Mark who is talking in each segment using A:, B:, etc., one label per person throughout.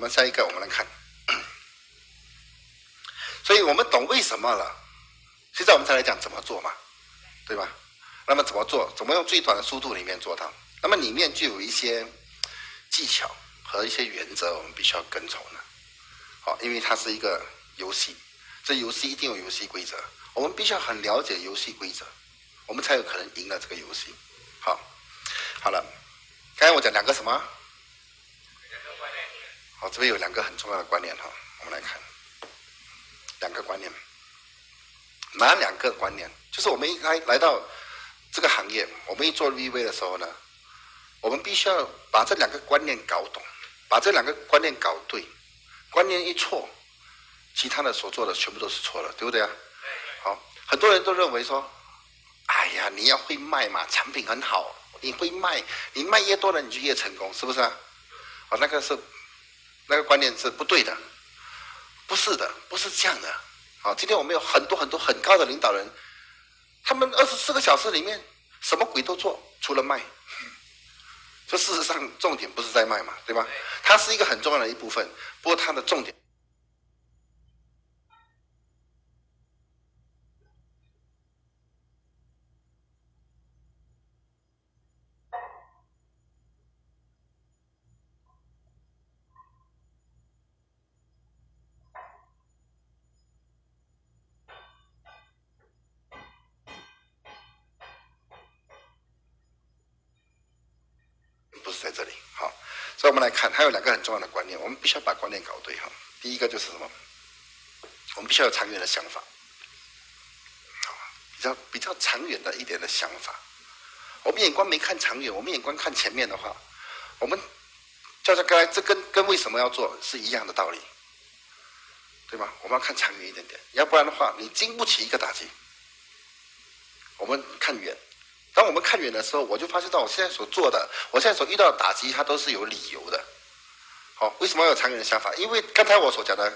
A: 我们下一个我们来看。所以我们懂为什么了，现在我们再来讲怎么做嘛，对吧？那么怎么做？怎么用最短的速度里面做到？那么里面就有一些技巧和一些原则，我们必须要跟从的。好，因为它是一个游戏，这游戏一定有游戏规则，我们必须要很了解游戏规则，我们才有可能赢了这个游戏。好，好了，刚才我讲两个什么？好，这边有两个很重要的观念哈，我们来看。两个观念，哪两个观念？就是我们一来来到这个行业，我们一做 VV 的时候呢，我们必须要把这两个观念搞懂，把这两个观念搞对。观念一错，其他的所做的全部都是错的，对不对啊？好，很多人都认为说，哎呀，你要会卖嘛，产品很好，你会卖，你卖越多了，你就越成功，是不是啊？哦，那个是那个观念是不对的。不是的，不是这样的。好，今天我们有很多很多很高的领导人，他们二十四个小时里面什么鬼都做，除了卖。这事实上重点不是在卖嘛，对吧？它是一个很重要的一部分，不过它的重点。在这里，好，所以我们来看，还两个很重要的观念，我们必须要把观念搞对哈。第一个就是什么？我们必须要有长远的想法，比较比较长远的一点的想法。我们眼光没看长远，我们眼光看前面的话，我们叫做刚才这跟跟为什么要做是一样的道理，对吧？我们要看长远一点点，要不然的话，你经不起一个打击。我们看远。当我们看远的时候，我就发现到我现在所做的，我现在所遇到的打击，它都是有理由的。好，为什么有长远的想法？因为刚才我所讲的，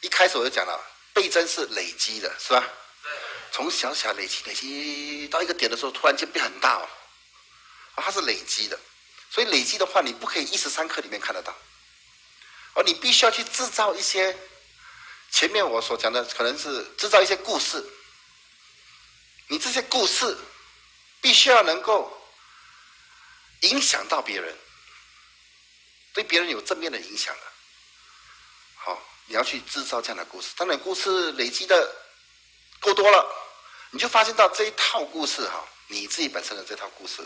A: 一开始我就讲了，倍增是累积的，是吧？从小小累积累积到一个点的时候，突然间变很大哦。它是累积的，所以累积的话，你不可以一时三刻里面看得到。而你必须要去制造一些，前面我所讲的，可能是制造一些故事。你这些故事。必须要能够影响到别人，对别人有正面的影响的。好，你要去制造这样的故事。当你故事累积的够多了，你就发现到这一套故事哈，你自己本身的这套故事，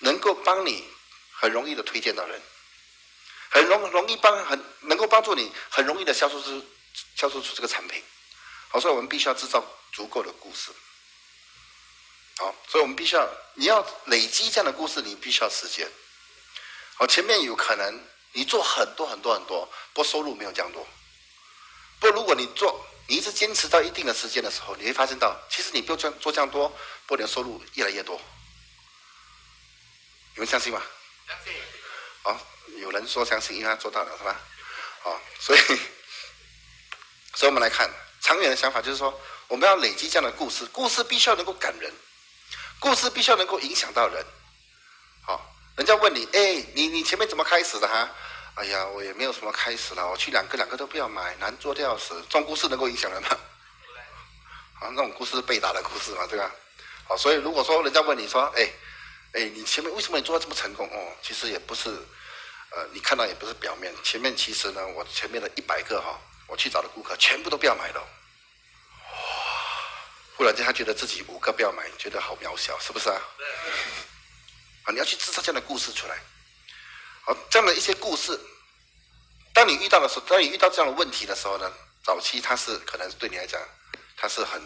A: 能够帮你很容易的推荐到人，很容容易帮很能够帮助你很容易的销售出销售出这个产品。好，所以我们必须要制造足够的故事。好，所以我们必须要，你要累积这样的故事，你必须要时间。好，前面有可能你做很多很多很多，不过收入没有这样多。不过如果你做，你一直坚持到一定的时间的时候，你会发现到，其实你不用这样做这样多，不过你的收入越来越多。你们相信吗？
B: 相信。
A: 哦，有人说相信，因为他做到了，是吧？哦，所以，所以我们来看长远的想法，就是说，我们要累积这样的故事，故事必须要能够感人。故事必须要能够影响到人，好，人家问你，哎，你你前面怎么开始的哈？哎呀，我也没有什么开始了，我去两个两个都不要买，难做的要死。这种故事能够影响人吗？啊，那种故事是被打的故事嘛，对吧？好，所以如果说人家问你说，哎，哎，你前面为什么你做的这么成功？哦，其实也不是，呃，你看到也不是表面，前面其实呢，我前面的一百个哈，我去找的顾客全部都不要买了。忽然间，他觉得自己五个不要买，觉得好渺小，是不是啊？你要去制造这样的故事出来。好，这样的一些故事，当你遇到的时候，当你遇到这样的问题的时候呢，早期它是可能对你来讲，它是很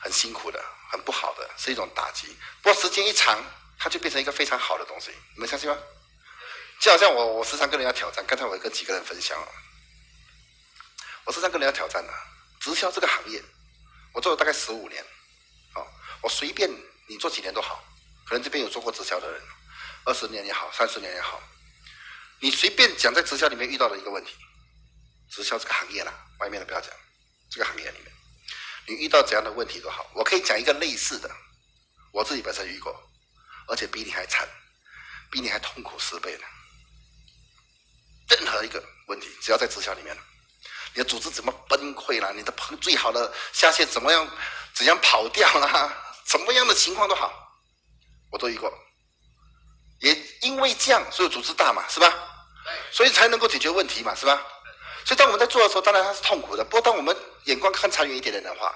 A: 很辛苦的，很不好的，是一种打击。不过时间一长，它就变成一个非常好的东西。你们相信吗？就好像我，我时常跟人家挑战。刚才我跟几个人分享了，我时常跟人家挑战的直销这个行业。我做了大概十五年，好，我随便你做几年都好，可能这边有做过直销的人，二十年也好，三十年也好，你随便讲在直销里面遇到的一个问题，直销这个行业啦，外面的不要讲，这个行业里面，你遇到怎样的问题都好，我可以讲一个类似的，我自己本身遇过，而且比你还惨，比你还痛苦十倍的，任何一个问。题，只要在直销里面你的组织怎么崩溃了？你的朋最好的下线怎么样？怎样跑掉了？怎么样的情况都好，我都遇过。也因为这样，所以组织大嘛，是吧？所以才能够解决问题嘛，是吧？所以当我们在做的时候，当然它是痛苦的。不过当我们眼光看长远一点点的话，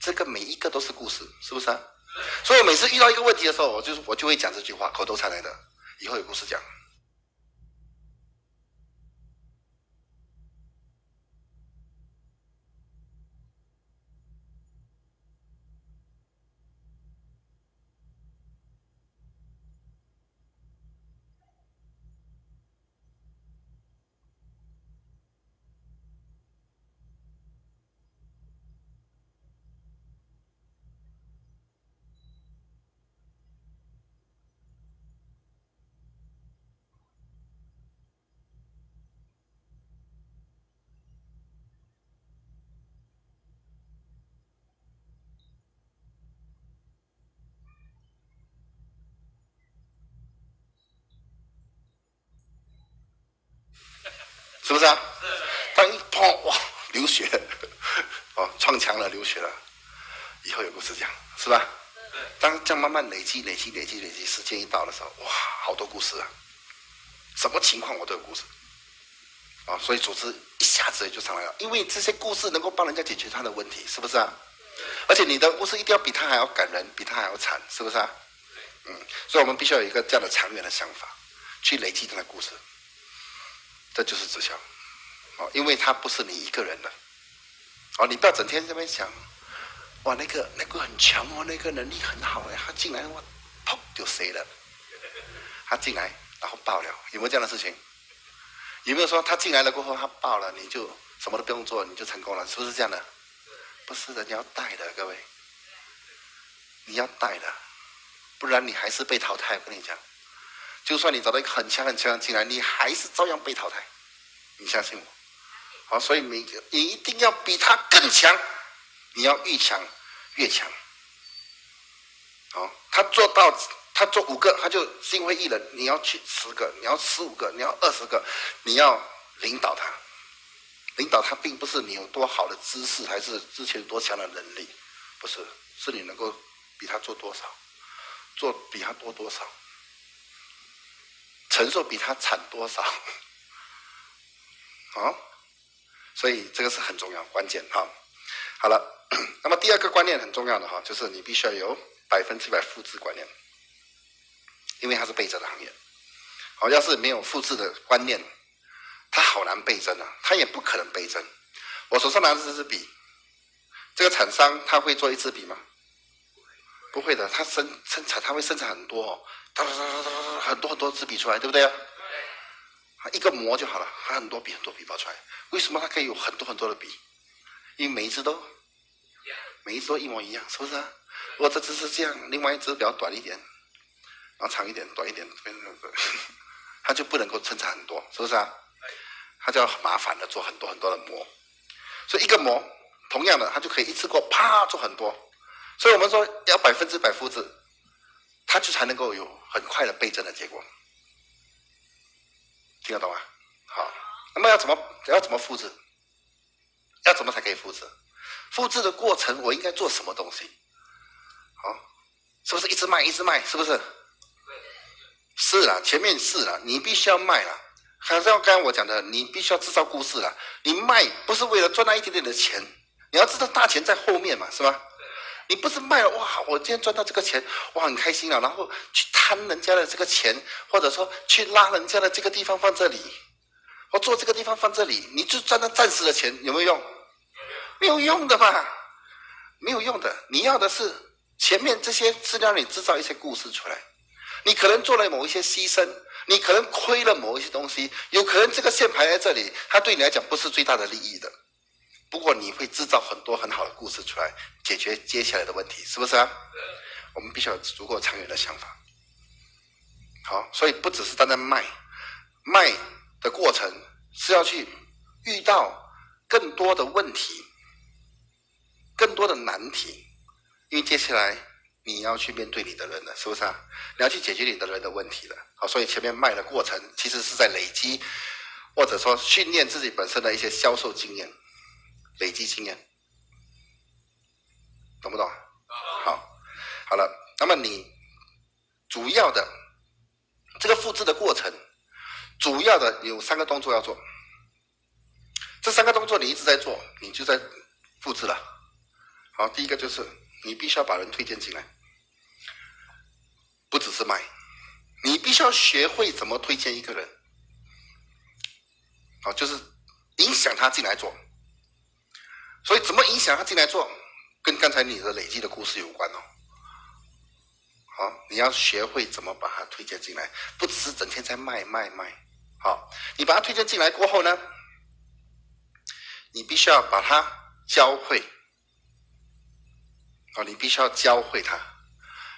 A: 这个每一个都是故事，是不是啊？所以我每次遇到一个问题的时候，我就我就会讲这句话，口头禅来的，以后有故事讲。不是啊？当一砰哇流血，哦撞墙了流血了，以后有故事讲，是吧？当这样慢慢累积累积累积累积，时间一到的时候，哇，好多故事啊！什么情况我都有故事，啊，所以组织一下子就上来了，因为这些故事能够帮人家解决他的问题，是不是啊？而且你的故事一定要比他还要感人，比他还要惨，是不是啊？嗯，所以我们必须要有一个这样的长远的想法，去累积他的故事。这就是直销，哦，因为他不是你一个人的，哦，你不要整天这边想，哇，那个那个很强哦，那个能力很好哎，他进来我砰就谁了，他进来然后爆了，有没有这样的事情？有没有说他进来了过后他爆了，你就什么都不用做，你就成功了？是不是这样的？不是的，你要带的，各位，你要带的，不然你还是被淘汰。我跟你讲。就算你找到一个很强很强的进来，你还是照样被淘汰。你相信我，好，所以你你一定要比他更强，你要越强越强。好，他做到他做五个，他就心灰意冷。你要去十个，你要十五个，你要二十个，你要领导他。领导他并不是你有多好的知识，还是之前多强的能力，不是，是你能够比他做多少，做比他多多少。承受比他惨多少？啊，所以这个是很重要关键哈。好了，那么第二个观念很重要的哈，就是你必须要有百分之百复制观念，因为它是倍增的行业。好，要是没有复制的观念，它好难倍增啊，它也不可能倍增。我手上拿的这支笔，这个厂商他会做一支笔吗？不会的，他生生产他会生产很多。哦。哒哒哒哒哒，很多很多支笔出来，对不对啊？一个模就好了，还很多笔很多笔包出来。为什么它可以有很多很多的笔？因为每一支都，每一支都一模一样，是不是啊？如果这支是这样，另外一支比较短一点，然后长一点、短一点，它就不能够生产很多，是不是啊？它就要很麻烦的做很多很多的模。所以一个模，同样的，它就可以一次过啪做很多。所以我们说要百分之百复制。他就才能够有很快的倍增的结果，听得懂吗？好，那么要怎么要怎么复制？要怎么才可以复制？复制的过程我应该做什么东西？好，是不是一直卖一直卖？是不是？是啦，前面是啦，你必须要卖了。还是要刚刚我讲的，你必须要制造故事啦。你卖不是为了赚那一点点的钱，你要知道大钱在后面嘛，是吧？你不是卖了哇？我今天赚到这个钱，我很开心啊！然后去贪人家的这个钱，或者说去拉人家的这个地方放这里，我做这个地方放这里，你就赚到暂时的钱，有没有用？没有用的嘛，没有用的。你要的是前面这些是让你制造一些故事出来。你可能做了某一些牺牲，你可能亏了某一些东西，有可能这个线排在这里，它对你来讲不是最大的利益的。不过你会制造很多很好的故事出来，解决接下来的问题，是不是啊？我们必须要足够长远的想法。好，所以不只是单单卖，卖的过程是要去遇到更多的问题，更多的难题，因为接下来你要去面对你的人了，是不是啊？你要去解决你的人的问题了。好，所以前面卖的过程其实是在累积或者说训练自己本身的一些销售经验，累积经验，懂不懂？好，好了，那么你主要的这个复制的过程，主要的有三个动作要做。这三个动作你一直在做，你就在复制了。好，第一个就是你必须要把人推荐进来，不只是卖，你必须要学会怎么推荐一个人。好，就是影响他进来做。所以怎么影响他进来做，跟刚才你的累积的故事有关哦。好，你要学会怎么把他推荐进来，不只是整天在卖卖卖。好，你把他推荐进来过后呢？你必须要把他教会，哦，你必须要教会他，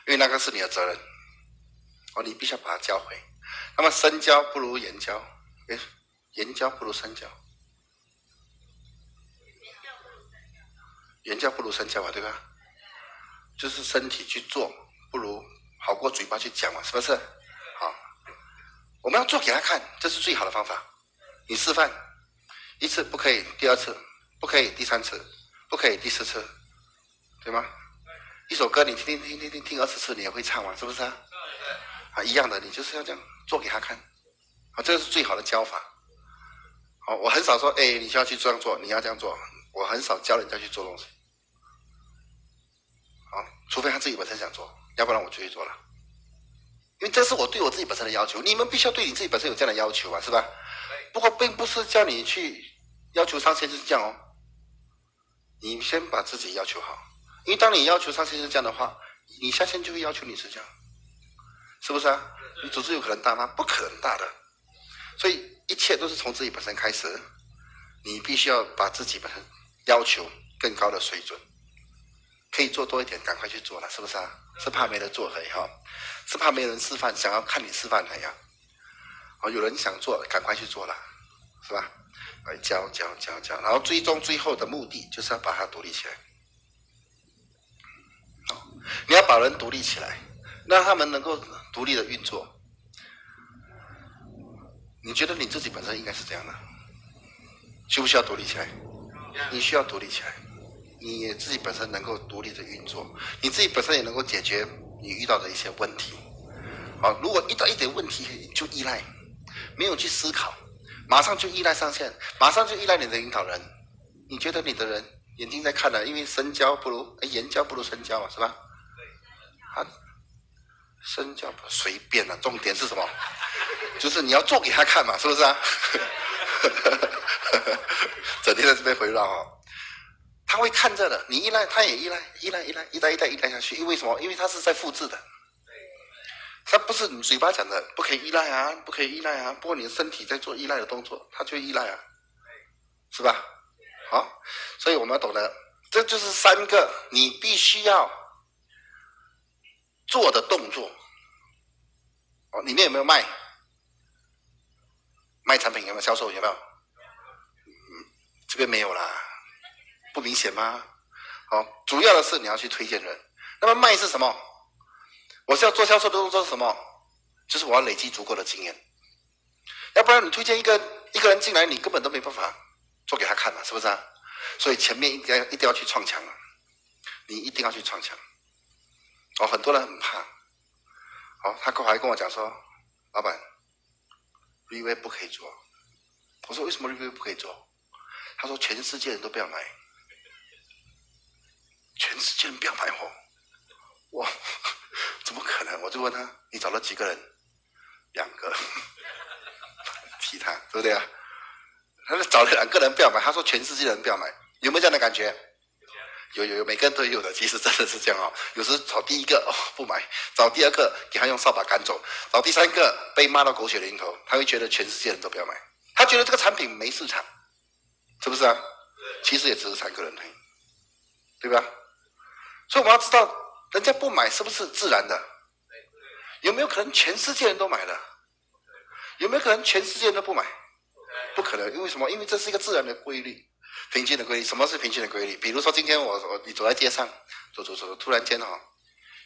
A: 因为那个是你的责任，哦，你必须要把他教会。那么深交不如言交，哎，言交不如深交，言交不如深交嘛，对吧？就是身体去做，不如好过嘴巴去讲嘛，是不是？好，我们要做给他看，这是最好的方法。你示范。一次不可以，第二次不可以，第三次不可以，第四次，对吗？一首歌你听听听听听听二十次，你也会唱嘛？是不是啊？啊，一样的，你就是要这样做给他看，啊，这个是最好的教法。好，我很少说，哎，你需要去这样做，你要这样做，我很少教人家去做东西。好，除非他自己本身想做，要不然我就去做了。因为这是我对我自己本身的要求，你们必须要对你自己本身有这样的要求啊，是吧？不过，并不是叫你去要求上限就是这样哦。你先把自己要求好，因为当你要求上先生这样的话，你下线就会要求你是这样，是不是啊？你组织有可能大吗？不可能大的。所以一切都是从自己本身开始，你必须要把自己本身要求更高的水准，可以做多一点，赶快去做了，是不是啊？是怕没人做可以哈，是怕没人示范，想要看你示范怎样。哦，有人想做，赶快去做了，是吧？来教教教教，然后最终最后的目的就是要把它独立起来。哦，你要把人独立起来，让他们能够独立的运作。你觉得你自己本身应该是这样的？需不需要独立起来？你需要独立起来，你自己本身能够独立的运作，你自己本身也能够解决你遇到的一些问题。好，如果遇到一点问题就依赖。没有去思考，马上就依赖上线，马上就依赖你的领导人。你觉得你的人眼睛在看了，因为深交不如言交不如深交嘛，是吧？啊，深交不随便了，重点是什么？就是你要做给他看嘛，是不是啊？整天在这边回绕啊，他会看着的。你依赖，他也依赖，依赖依赖，一代一代依赖下去。因为什么？因为他是在复制的。他不是你嘴巴讲的不可以依赖啊，不可以依赖啊。不过你的身体在做依赖的动作，他就依赖啊，是吧？好，所以我们要懂得，这就是三个你必须要做的动作。哦，里面有没有卖？卖产品有没有销售？有没有？嗯，这边没有啦，不明显吗？好，主要的是你要去推荐人。那么卖是什么？我是要做销售的动作是什么？就是我要累积足够的经验，要不然你推荐一个一个人进来，你根本都没办法做给他看嘛，是不是啊？所以前面应该一定要去创墙啊，你一定要去创墙。哦，很多人很怕。哦，他刚才跟我讲说，老板，review 不可以做。我说为什么 review 不可以做？他说全世界人都不要买，全世界人不要买货。我。怎么可能？我就问他，你找了几个人？两个，其他对不对啊？他说找了两个人不要买，他说全世界人不要买，有没有这样的感觉？有有有，每个人都有的。其实真的是这样哦。有时找第一个哦不买，找第二个给他用扫把赶走，找第三个被骂到狗血淋头，他会觉得全世界人都不要买，他觉得这个产品没市场，是不是啊？其实也只是三个人，对吧？所以我们要知道。人家不买是不是自然的？有没有可能全世界人都买了？有没有可能全世界人都不买？不可能，因为什么？因为这是一个自然的规律，平均的规律。什么是平均的规律？比如说今天我我你走在街上，走走走，突然间哈，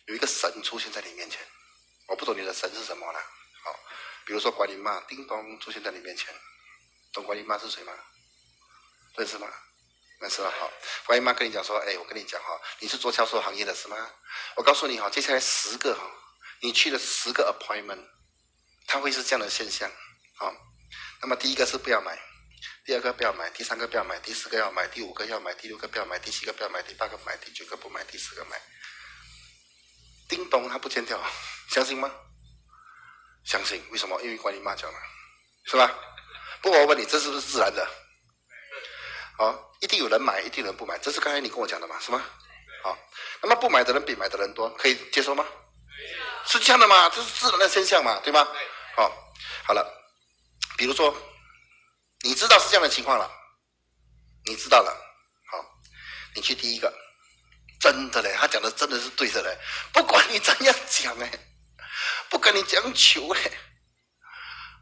A: 有一个神出现在你面前，我不懂你的神是什么了。好，比如说管你妈叮咚出现在你面前，懂管理妈是谁吗？认识吗？认识了好。管理妈跟你讲说，哎，我跟你讲哈，你是做销售行业的是吗？我告诉你哈，接下来十个哈，你去了十个 appointment，它会是这样的现象，好。那么第一个是不要买，第二个不要买，第三个不要买，第四个要买，第五个要买，第六个不要买，第七个不要买，第八个买，第九个不买，第十个买。叮咚，它不见掉，相信吗？相信，为什么？因为管理妈讲了，是吧？不过我问你，这是不是自然的？好，一定有人买，一定有人不买，这是刚才你跟我讲的嘛，是吗？好，那么不买的人比买的人多，可以接受吗？是这样的嘛？这是自然的现象嘛，对吗？好，好了，比如说，你知道是这样的情况了，你知道了，好，你去第一个，真的嘞，他讲的真的是对的嘞，不管你怎样讲嘞。不管你讲求嘞，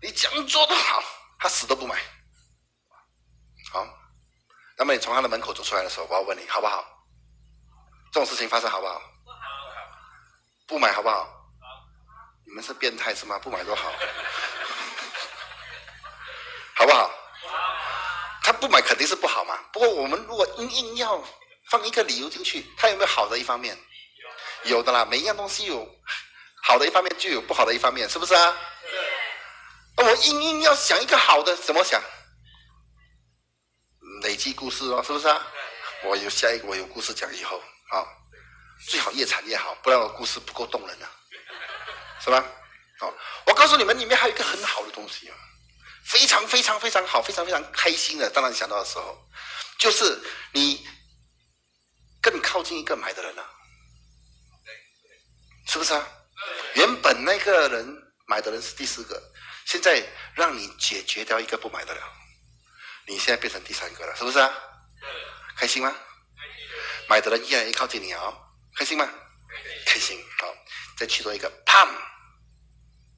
A: 你讲做都好，他死都不买。那么你从他的门口走出来的时候，我要问你好不好？这种事情发生好不好？不买好不好？你们是变态是吗？不买都好，好不好？他不买肯定是不好嘛。不过我们如果硬硬要放一个理由进去，他有没有好的一方面？有的啦，每一样东西有。好的一方面就有不好的一方面，是不是啊？那我硬硬要想一个好的，怎么想？累积故事哦，是不是啊？我有下一个，我有故事讲以后啊，最好越惨越好，不然我故事不够动人啊，是吧？好，我告诉你们，里面还有一个很好的东西啊，非常非常非常好，非常非常开心的。当然想到的时候，就是你更靠近一个买的人了，是不是啊？原本那个人买的人是第四个，现在让你解决掉一个不买的了，你现在变成第三个了，是不是啊？开心吗？买的人越来越靠近你哦，开心吗？开心。好，再去做一个，砰，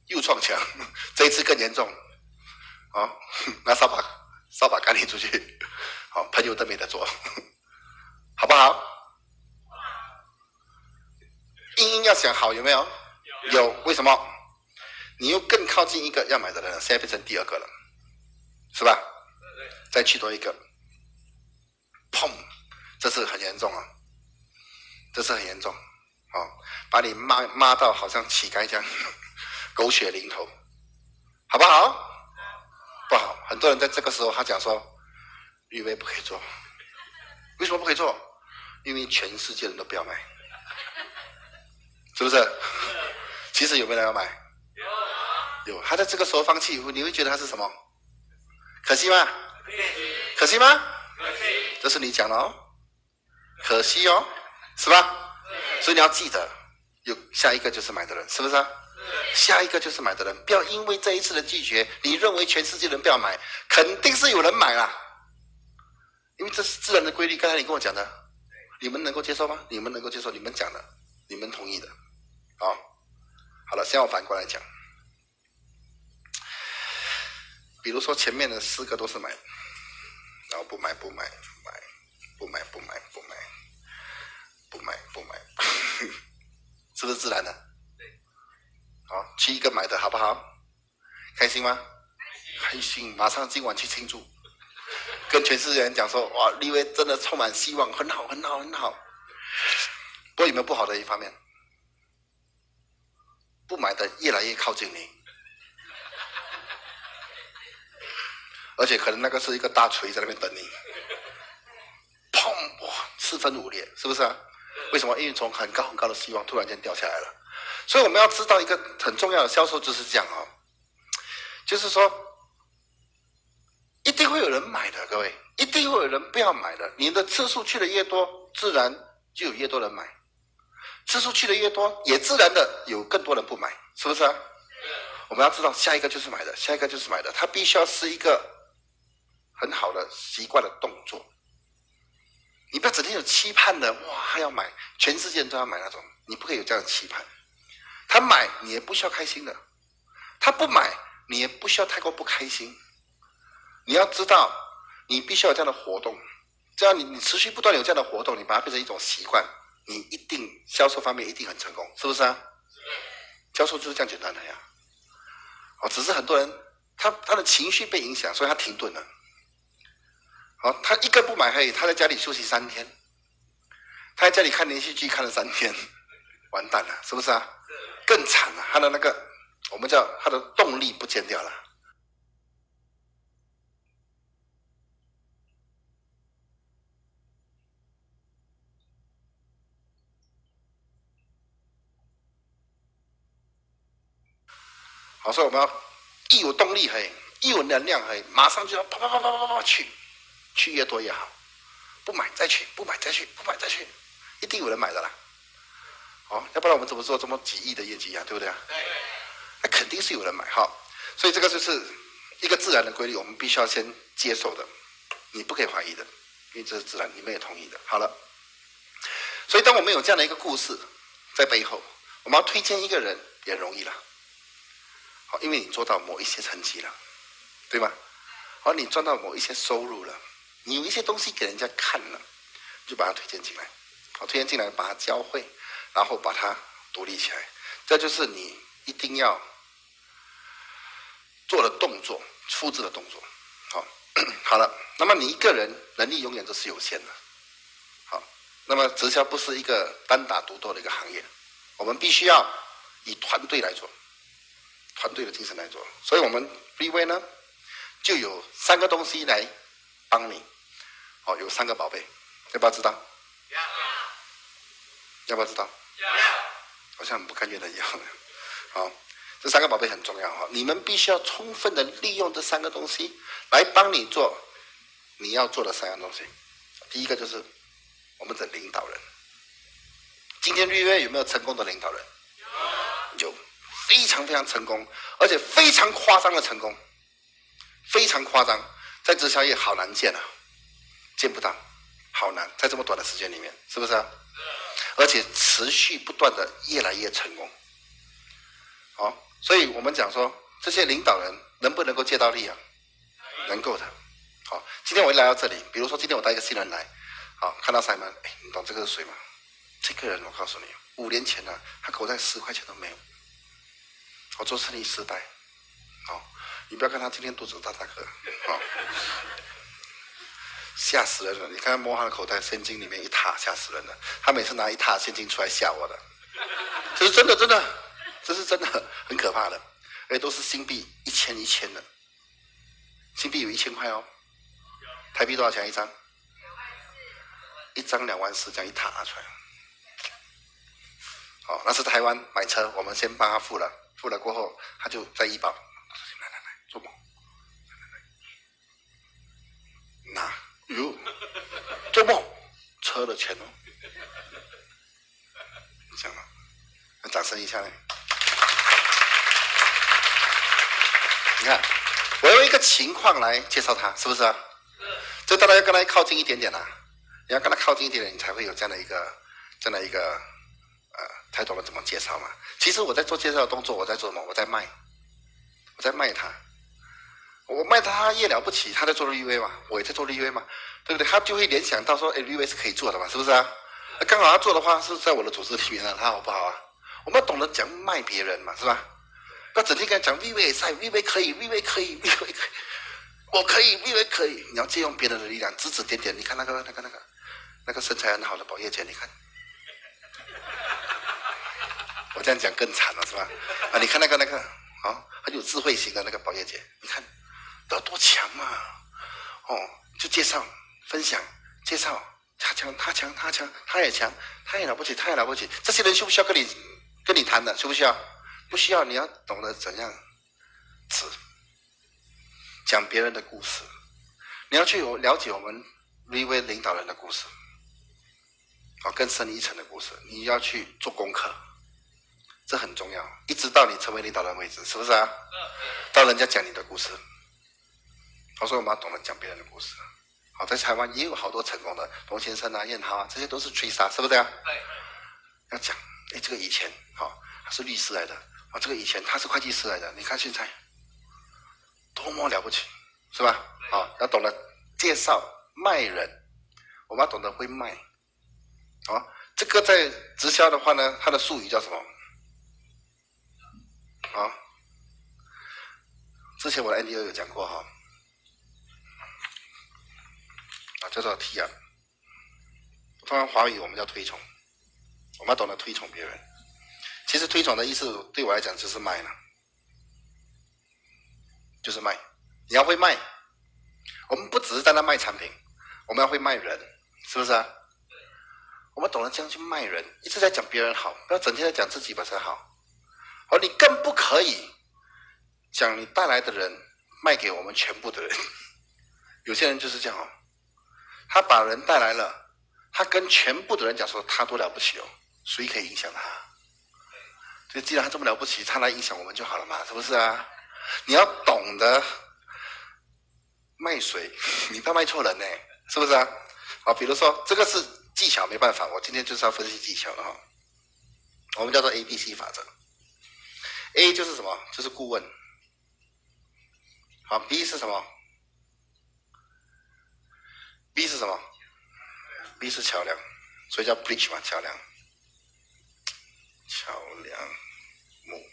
A: 又撞墙，这一次更严重。好，拿扫把扫把赶你出去。好，朋友都没得做，好不好？硬硬要想好有没有？有为什么？你又更靠近一个要买的人，现在变成第二个了，是吧？再去多一个，砰！这是很严重啊，这是很严重，哦，把你骂骂到好像乞丐这样，狗血淋头，好不好？不好。很多人在这个时候，他讲说，预备不可以做，为什么不可以做？因为全世界人都不要买，是不是？其实有没有人要买？有，有。他在这个时候放弃，你会觉得他是什么？可惜吗？可惜吗？可惜。这是你讲的哦，可惜哦，是吧？所以你要记得，有下一个就是买的人，是不是？下一个就是买的人，不要因为这一次的拒绝，你认为全世界人不要买，肯定是有人买啦。因为这是自然的规律。刚才你跟我讲的，你们能够接受吗？你们能够接受？你们讲的，你们同意的，啊？好了，现在我反过来讲，比如说前面的四个都是买，然后不买不买买，不买不买不买，不买不买，是不是自然的？好，去一个买的好不好？开心吗？开心，马上今晚去庆祝，跟全世界人讲说，哇，立威真的充满希望，很好很好很好。不过有没有不好的一方面？不买的越来越靠近你，而且可能那个是一个大锤在那边等你，砰！四分五裂，是不是啊？为什么？因为从很高很高的希望突然间掉下来了。所以我们要知道一个很重要的销售就是这样哦，就是说一定会有人买的，各位，一定会有人不要买的。你的次数去的越多，自然就有越多人买。次数去的越多，也自然的有更多人不买，是不是啊？我们要知道，下一个就是买的，下一个就是买的，它必须要是一个很好的习惯的动作。你不要整天有期盼的，哇，他要买，全世界人都要买那种，你不可以有这样的期盼。他买，你也不需要开心的；他不买，你也不需要太过不开心。你要知道，你必须要有这样的活动，这样你你持续不断有这样的活动，你把它变成一种习惯。你一定销售方面一定很成功，是不是啊？销售就是这样简单的呀。哦，只是很多人他他的情绪被影响，所以他停顿了。好，他一个不买可以，他在家里休息三天，他在家里看连续剧看了三天，完蛋了，是不是啊？更惨了，他的那个我们叫他的动力不见掉了。好，所以我们要一有动力嘿，一有能量嘿，马上就要啪啪啪啪啪啪去。去越多越好，不买再去，不买再去，不买再去，一定有人买的啦。哦，要不然我们怎么做这么几亿的业绩啊？对不对啊？对。那肯定是有人买哈，所以这个就是一个自然的规律，我们必须要先接受的，你不可以怀疑的，因为这是自然，你们也同意的。好了，所以当我们有这样的一个故事在背后，我们要推荐一个人也容易了。好，因为你做到某一些成绩了，对吗？好，你赚到某一些收入了。你有一些东西给人家看了，就把它推荐进来，好，推荐进来，把它教会，然后把它独立起来，这就是你一定要做的动作，复制的动作。好，好了，那么你一个人能力永远都是有限的。好，那么直销不是一个单打独斗的一个行业，我们必须要以团队来做，团队的精神来做。所以我们 B V 呢，就有三个东西来帮你。好，有三个宝贝，要不要知道？要。要不要知道？要。好像不甘愿的一样。好，这三个宝贝很重要哈，你们必须要充分的利用这三个东西来帮你做你要做的三样东西。第一个就是我们的领导人。今天绿约有没有成功的领导人？有。有，非常非常成功，而且非常夸张的成功，非常夸张，在直销业好难见啊。见不到，好难，在这么短的时间里面，是不是啊？而且持续不断的越来越成功，好，所以我们讲说，这些领导人能不能够借到力啊？能够的。好，今天我一来到这里，比如说今天我带一个新人来，好，看到塞门，哎，你懂这个是谁吗？这个人我告诉你，五年前呢，他口袋十块钱都没有，我做生意失败，你不要看他今天肚子大大个，吓死人了！你看摸他的口袋，现金里面一沓，吓死人了。他每次拿一沓现金出来吓我的，这是真的，真的，这是真的，很可怕的。而且，都是新币，一千一千的，新币有一千块哦。台币多少钱一张？一张两万四，这样一沓拿出来。好，那是台湾买车，我们先帮他付了，付了过后，他就在医保。做梦。拿。哟，做梦，车的钱哦，讲了，掌声一下呢。你看，我用一个情况来介绍他，是不是啊？这当然要跟他靠近一点点啦。你要跟他靠近一点点，你才会有这样的一个，这样的一个，呃，才懂得怎么介绍嘛。其实我在做介绍的动作，我在做什么？我在卖，我在卖他。我卖他越了不起，他在做绿 V 嘛，我也在做绿 V 嘛，对不对？他就会联想到说，哎，绿 V 是可以做的嘛，是不是啊？刚好他做的话是在我的组织里面啊，他好不好啊？我们要懂得讲卖别人嘛，是吧？不要整天跟他讲绿 V 在，绿 V 可以，绿 V 可以，绿 V 可以，我可以，绿 V 可以。你要借用别人的力量，指指点点。你看那个、那个、那个、那个身材很好的宝叶姐，你看，我这样讲更惨了，是吧？啊，你看那个、那个，啊，很有智慧型的那个宝叶姐，你看。要多强嘛？哦，就介绍、分享、介绍，他强，他强，他强，他也强，他也了不起，他也了不起。这些人需不需要跟你跟你谈的？需不需要？不需要。你要懂得怎样子讲别人的故事，你要去了解我们 v v 领导人的故事，哦，更深一层的故事。你要去做功课，这很重要。一直到你成为领导人为止，是不是啊？到人家讲你的故事。我说我们要懂得讲别人的故事。好，在台湾也有好多成功的，龙先生啊、燕豪啊，这些都是追杀，是不是啊？对。要讲，哎，这个以前，好，他是律师来的，啊，这个以前他是会计师来的，你看现在，多么了不起，是吧？好，要懂得介绍卖人，我们要懂得会卖。好，这个在直销的话呢，它的术语叫什么？啊？之前我的 N D O 有讲过哈，啊，叫做 T 啊，通常华语我们叫推崇，我们懂得推崇别人。其实推崇的意思对我来讲就是卖了，就是卖。你要会卖，我们不只是在那卖产品，我们要会卖人，是不是啊？我们懂得这样去卖人，一直在讲别人好，不要整天在讲自己本身好。而你更不可以讲你带来的人卖给我们全部的人。有些人就是这样哦，他把人带来了，他跟全部的人讲说他多了不起哦，谁可以影响他？所以既然他这么了不起，他来影响我们就好了嘛，是不是啊？你要懂得卖谁，你不要卖错人呢，是不是啊？好，比如说这个是技巧，没办法，我今天就是要分析技巧了哈。我们叫做 A B C 法则。A 就是什么？就是顾问。好，B 是什么？B 是什么？B 是桥梁，所以叫 bridge 嘛，桥梁。桥梁木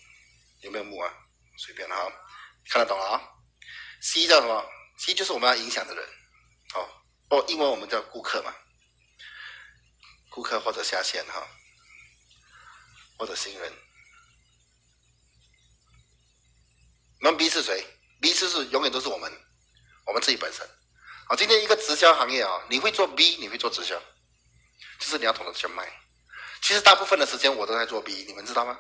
A: 有没有木啊？随便了哈，看得懂了啊？C 叫什么？C 就是我们要影响的人。哦，哦，英文我们叫顾客嘛，顾客或者下线哈，或者新人。那 B 是谁？B 是是永远都是我们，我们自己本身。好，今天一个直销行业啊，你会做 B，你会做直销，就是你要懂得去卖。其实大部分的时间我都在做 B，你们知道吗？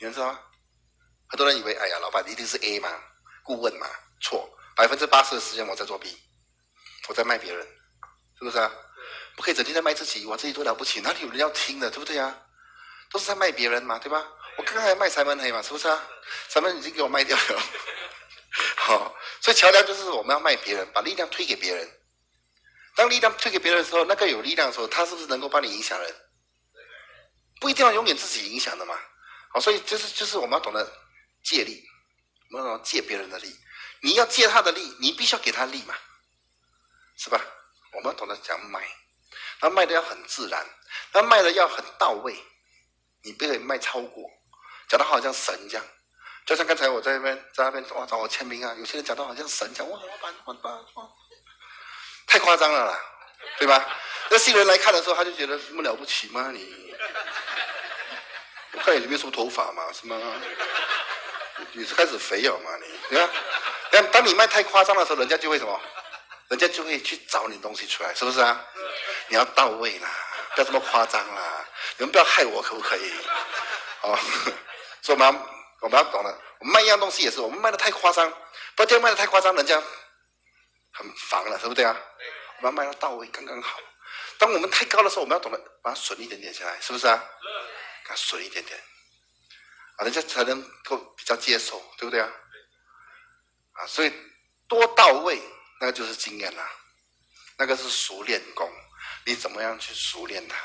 A: 你们知道吗？很多人以为，哎呀，老板一定是 A 嘛，顾问嘛，错，百分之八十的时间我在做 B，我在卖别人，是不是啊？不可以整天在卖自己，我自己多了不起，哪里有人要听的，对不对啊？都是在卖别人嘛，对吧？我刚刚还卖三门黑嘛，是不是啊？三门已经给我卖掉了。好，所以桥梁就是我们要卖别人，把力量推给别人。当力量推给别人的时候，那个有力量的时候，他是不是能够帮你影响人？不一定要永远自己影响的嘛。好，所以就是就是我们要懂得借力，我们要借别人的力。你要借他的力，你必须要给他力嘛，是吧？我们要懂得讲卖，那卖的要很自然，那卖的要很到位，你不可以卖超过。讲的好像神一样，就像刚才我在那边在那边哇找我签名啊，有些人讲的好像神讲哇老板老板哇，太夸张了啦，对吧？那新人来看的时候，他就觉得什么了不起吗？你，我看你没什么头发嘛，是吗？你是开始肥了嘛？你你看？当当你卖太夸张的时候，人家就会什么？人家就会去找你东西出来，是不是啊？你要到位啦，不要这么夸张啦，你们不要害我，可不可以？哦。所以我们要我们要懂得，我们卖一样东西也是，我们卖的太夸张，不要卖的太夸张，人家很烦了，对不对啊？我们要卖的到位，刚刚好。当我们太高的时候，我们要懂得把它损一点点下来，是不是啊？给它损一点点，啊，人家才能够比较接受，对不对啊？啊，所以多到位，那个就是经验啦，那个是熟练功，你怎么样去熟练它？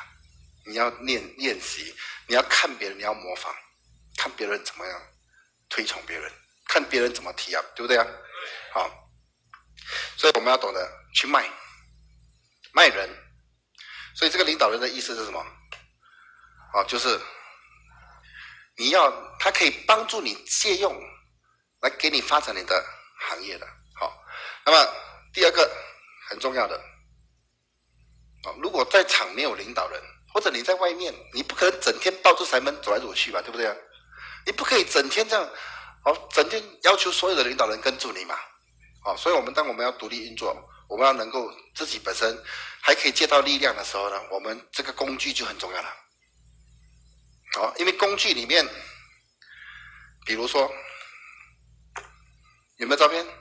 A: 你要练练习，你要看别人，你要模仿。看别人怎么样推崇别人，看别人怎么提啊，对不对啊？好，所以我们要懂得去卖卖人。所以这个领导人的意思是什么？啊，就是你要他可以帮助你借用来给你发展你的行业的。好，那么第二个很重要的啊，如果在场没有领导人，或者你在外面，你不可能整天抱着财门走来走去吧，对不对啊？你不可以整天这样，哦，整天要求所有的领导人跟住你嘛，哦，所以我们当我们要独立运作，我们要能够自己本身还可以借到力量的时候呢，我们这个工具就很重要了，好，因为工具里面，比如说有没有照片？有，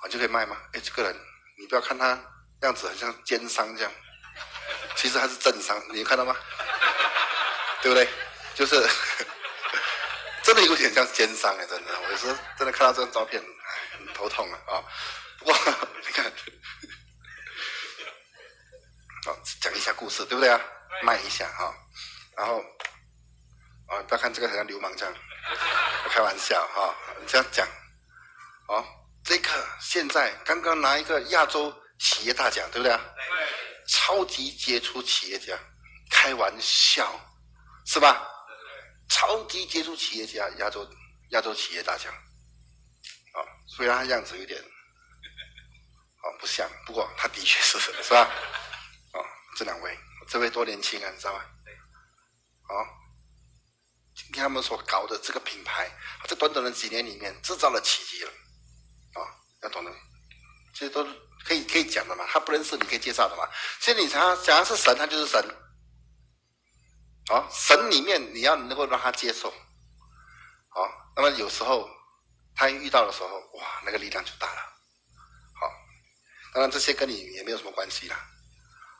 A: 啊，就可以卖吗？哎，这个人你不要看他样子很像奸商这样，其实他是正商，你看到吗？对不对？就是。真的有点像奸商哎，真的，我有时候真的看到这张照片，很头痛啊啊！不过你看，好 讲一下故事，对不对啊？卖一下啊，然后啊，不要看这个好像流氓这样，开玩笑哈，这样讲，哦，这个现在刚刚拿一个亚洲企业大奖，对不对啊？超级杰出企业家，开玩笑，是吧？超级杰出企业家，亚洲亚洲企业大奖。啊，虽然他样子有点，啊不像，不过他的确是是吧？啊，这两位，这位多年轻啊，你知道吗？啊，今天他们所搞的这个品牌，在短短的几年里面制造了奇迹了。啊，要懂得，这些都可以可以讲的嘛。他不认识，你可以介绍的嘛。其实你他想要是神，他就是神。啊，神里面你要能够让他接受。啊，那么有时候。他遇到的时候，哇，那个力量就大了。好，当然这些跟你也没有什么关系啦，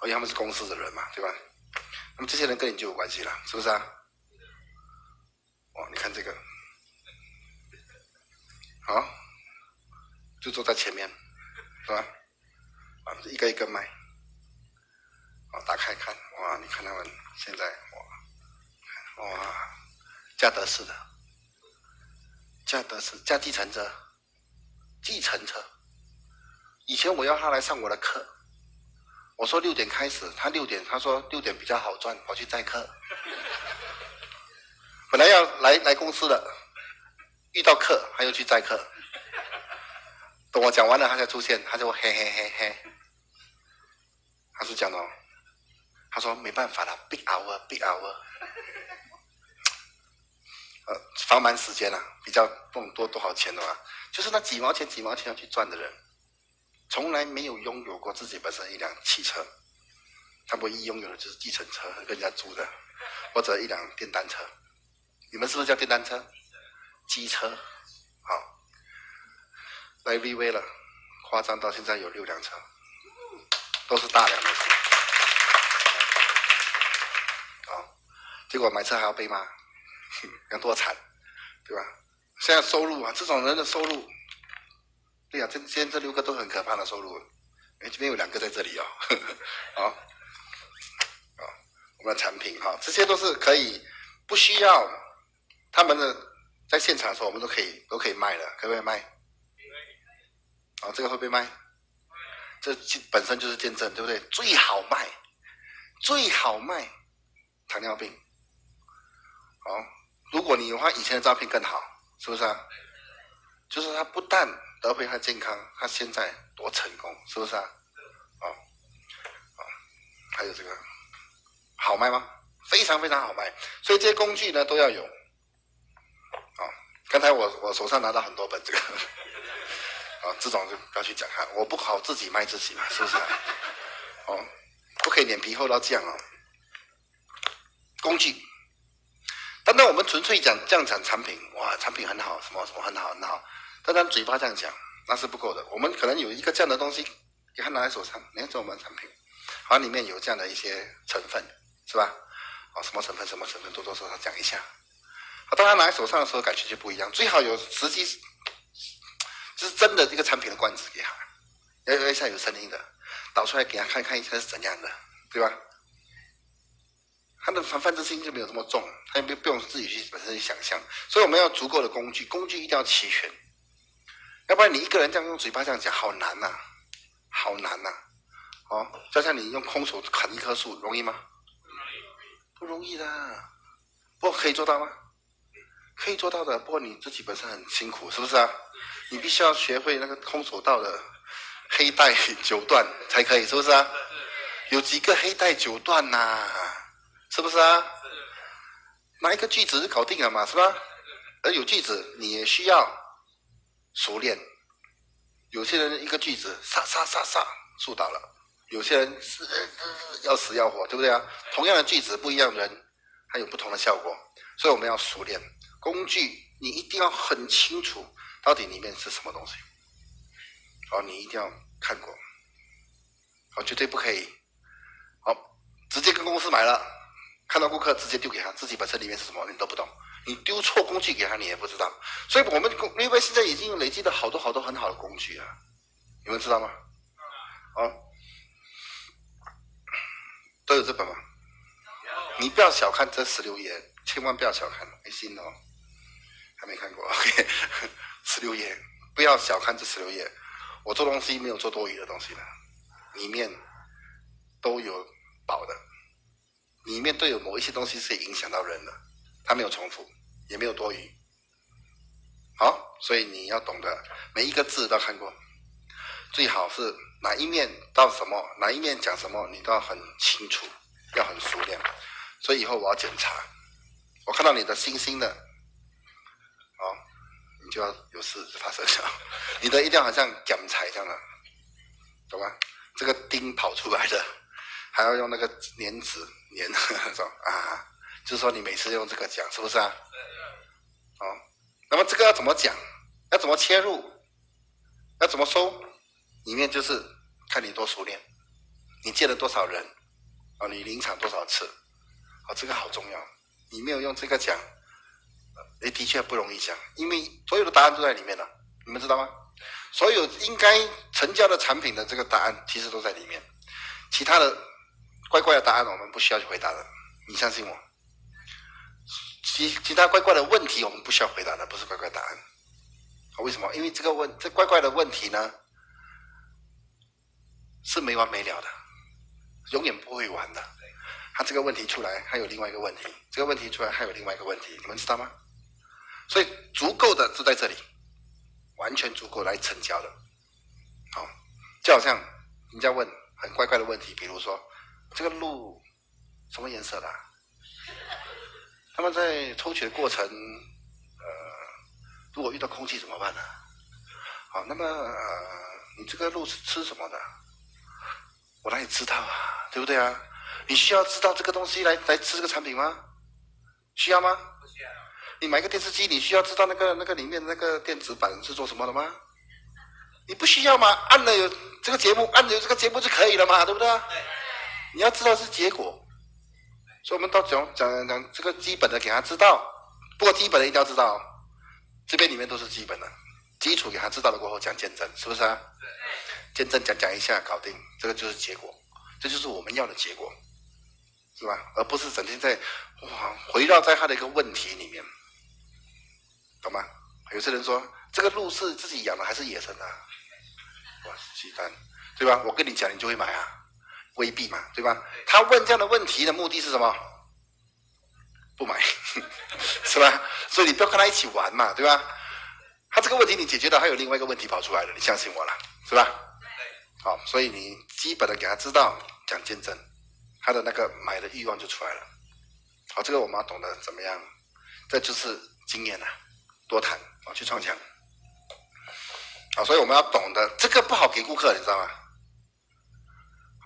A: 因为他们是公司的人嘛，对吧？那么这些人跟你就有关系了，是不是啊？哦，你看这个，好，就坐在前面，是吧？啊，一个一个卖，啊，打开看，哇，你看他们现在，哇，哇，加德士的。驾的是驾计程车，计程车。以前我要他来上我的课，我说六点开始，他六点他说六点比较好赚，我去载客。本来要来来公司的，遇到课他又去载客。等我讲完了，他才出现，他就嘿嘿嘿嘿。他是讲哦，他说没办法了，big hour，big hour。呃，繁忙时间啊，比较更多多少钱的话，就是那几毛钱几毛钱要去赚的人，从来没有拥有过自己本身一辆汽车，他唯一拥有的就是计程车跟人家租的，或者一辆电单车。你们是不是叫电单车？机车，好，来 V V 了，夸张到现在有六辆车，都是大辆的，好，结果买车还要被骂。哼 要多惨，对吧？现在收入啊，这种人的收入，对呀，这今天这六个都很可怕的收入。哎，这边有两个在这里哦，好，啊，我们的产品哈，这些都是可以不需要他们的在现场的时候，我们都可以都可以卖的，可不可以卖？好，这个会被卖？这本身就是见证，对不对？最好卖，最好卖，糖尿病，好。如果你有他以前的照片更好，是不是啊？就是他不但得回他健康，他现在多成功，是不是啊？啊啊，还有这个好卖吗？非常非常好卖，所以这些工具呢都要有。啊，刚才我我手上拿到很多本这个，啊，这种就不要去讲哈，我不好自己卖自己嘛，是不是？哦，不可以脸皮厚到这样哦。工具。单单我们纯粹讲这样讲产品，哇，产品很好，什么什么很好很好，单单嘴巴这样讲那是不够的。我们可能有一个这样的东西，给他拿在手上，你看这我们产品，好，里面有这样的一些成分，是吧？哦，什么成分什么成分，多多少少讲一下。当他拿在手上的时候，感觉就不一样。最好有实际，就是真的这个产品的罐子给他，要要一下有声音的，导出来给他看看一下是怎样的，对吧？他的防范之心就没有这么重，他也不不用自己去本身去想象，所以我们要足够的工具，工具一定要齐全，要不然你一个人这样用嘴巴这样讲，好难呐，好难呐，哦，就像你用空手砍一棵树，容易吗？不容易的，不过可以做到吗？可以做到的，不过你自己本身很辛苦，是不是啊？你必须要学会那个空手道的黑带九段才可以，是不是啊？有几个黑带九段呐？是不是啊？拿一个句子就搞定了嘛，是吧？而有句子你也需要熟练。有些人一个句子，杀杀杀杀，树倒了；有些人是要死要活，对不对啊？同样的句子，不一样的人，还有不同的效果。所以我们要熟练工具，你一定要很清楚到底里面是什么东西。好，你一定要看过，好，绝对不可以，好，直接跟公司买了。看到顾客直接丢给他，自己本身里面是什么你都不懂，你丢错工具给他你也不知道，所以我们工因为现在已经累积了好多好多很好的工具啊，你们知道吗？啊，都有这本吗？你不要小看这十六页，千万不要小看，没心哦，还没看过，OK，十六页，不要小看这十六页，我做东西没有做多余的东西的，里面都有宝的。里面都有某一些东西是影响到人的，它没有重复，也没有多余，好，所以你要懂得每一个字都看过，最好是哪一面到什么，哪一面讲什么，你都要很清楚，要很熟练。所以以后我要检查，我看到你的星星的，好，你就要有事发生了。你的一定要好像检查这样的，懂吗？这个钉跑出来的，还要用那个粘纸粘那种啊，就是说你每次用这个讲，是不是啊？哦，那么这个要怎么讲？要怎么切入？要怎么收？里面就是看你多熟练，你见了多少人啊？你临场多少次？啊，这个好重要。你没有用这个讲，也，的确不容易讲，因为所有的答案都在里面了。你们知道吗？所有应该成交的产品的这个答案，其实都在里面。其他的怪怪的答案，我们不需要去回答的。你相信我。其其他怪怪的问题，我们不需要回答的，不是怪怪答案。为什么？因为这个问这怪怪的问题呢，是没完没了的，永远不会完的。他这个问题出来，还有另外一个问题；这个问题出来，还有另外一个问题。你们知道吗？所以足够的就在这里，完全足够来成交的。好，就好像人家问很怪怪的问题，比如说这个鹿什么颜色的？他们在抽取的过程，呃，如果遇到空气怎么办呢？好，那么呃，你这个鹿是吃什么的？我哪里知道啊？对不对啊？你需要知道这个东西来来吃这个产品吗？需要吗？
B: 不需要。
A: 你买个电视机，你需要知道那个那个里面那个电子板是做什么的吗？你不需要吗？按了有这个节目，按了有这个节目就可以了嘛，对不对？
B: 对。
A: 你要知道是结果。所以，我们到讲讲讲讲这个基本的给他知道，不过基本的一定要知道，这边里面都是基本的，基础给他知道了过后讲见证，是不是啊？见证讲讲一下搞定，这个就是结果，这就是我们要的结果，是吧？而不是整天在哇围绕在他的一个问题里面，懂吗？有些人说这个鹿是自己养的还是野生的？哇，鸡蛋，对吧？我跟你讲，你就会买啊。未必嘛，对吧？他问这样的问题的目的是什么？不买，是吧？所以你不要跟他一起玩嘛，对吧？他这个问题你解决了，还有另外一个问题跑出来了，你相信我了，是吧？好，所以你基本的给他知道讲见证，他的那个买的欲望就出来了。好，这个我们要懂得怎么样，这就是经验呐，多谈啊，去撞墙。好，所以我们要懂得这个不好给顾客，你知道吗？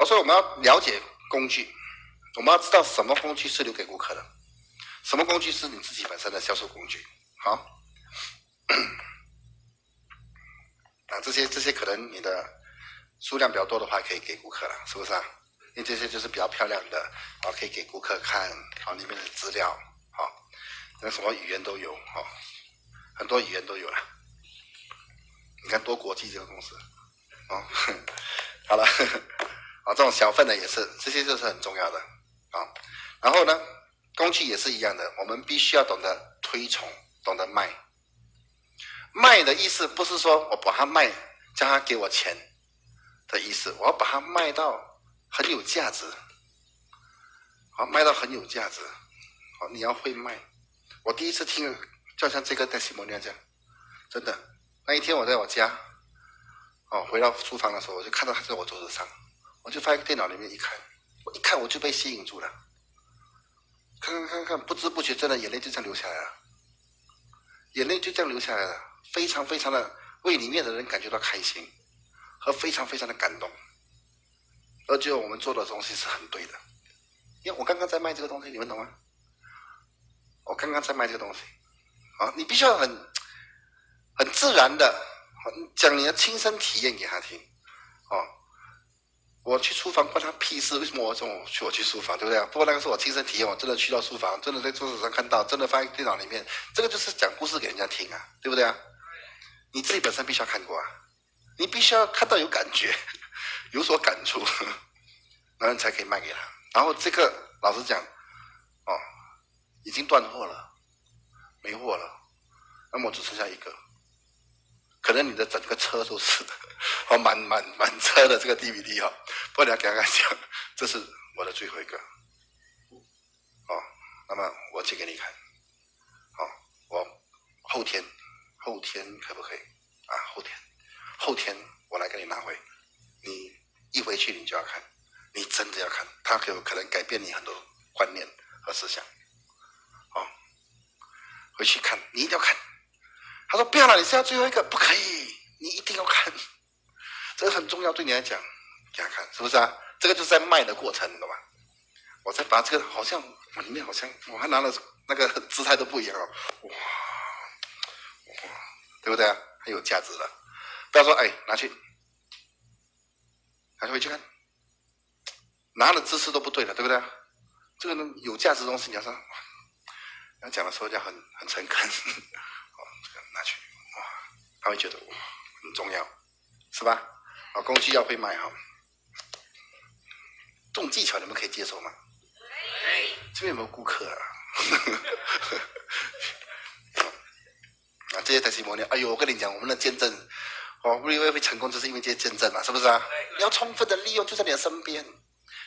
A: 所以我们要了解工具，我们要知道什么工具是留给顾客的，什么工具是你自己本身的销售工具。好，那，这些这些可能你的数量比较多的话，可以给顾客了，是不是啊？因为这些就是比较漂亮的，啊，可以给顾客看，好里面的资料，好，那什么语言都有，好，很多语言都有了。你看多国际这个公司，哦，好了。啊，这种小份的也是，这些就是很重要的啊。然后呢，工具也是一样的，我们必须要懂得推崇，懂得卖。卖的意思不是说我把它卖，叫他给我钱的意思，我要把它卖到很有价值，好，卖到很有价值。好，你要会卖。我第一次听，就像这个戴西摩尼这样，真的。那一天我在我家，哦，回到厨房的时候，我就看到他在我桌子上。我就放在电脑里面一看，我一看我就被吸引住了，看看看看，不知不觉真的眼泪就这样流下来了，眼泪就这样流下来了，非常非常的为里面的人感觉到开心，和非常非常的感动，而且我们做的东西是很对的，因为我刚刚在卖这个东西，你们懂吗？我刚刚在卖这个东西，啊，你必须要很很自然的讲你的亲身体验给他听，哦。我去书房关他屁事？为什么我总去我去书房，对不对？不过那个是我亲身体验，我真的去到书房，真的在桌子上看到，真的放在电脑里面，这个就是讲故事给人家听啊，对不对啊？你自己本身必须要看过啊，你必须要看到有感觉，有所感触，然后才可以卖给他。然后这个老实讲，哦，已经断货了，没货了，那么只剩下一个。可能你的整个车都是的哦，满满满车的这个 DVD 哈，不过你要跟他讲，这是我的最后一个，哦，那么我借给你看，好，我后天后天可不可以？啊，后天，后天我来给你拿回。你一回去你就要看，你真的要看，它有可能改变你很多观念和思想。哦，回去看，你一定要看。他说不要了，你是要最后一个，不可以，你一定要看，这个很重要，对你来讲，给他看，是不是啊？这个就是在卖的过程，懂吗？我在把这个好像里面好像我还拿了那个姿态都不一样哦，哇哇，对不对啊？很有价值的，不要说哎拿去，拿去回去看，拿的姿势都不对了，对不对？这个呢有价值的东西你要说，要讲的时候要很很诚恳，拿去哇，他会觉得哇很重要，是吧？啊，工具要会卖哈。这种技巧你们可以接受吗？这边有没有顾客啊？啊，这些特西摩尼，哎呦，我跟你讲，我们的见证，哦，为为会成功，就是因为这些见证嘛，是不是啊？你要充分的利用，就在你的身边，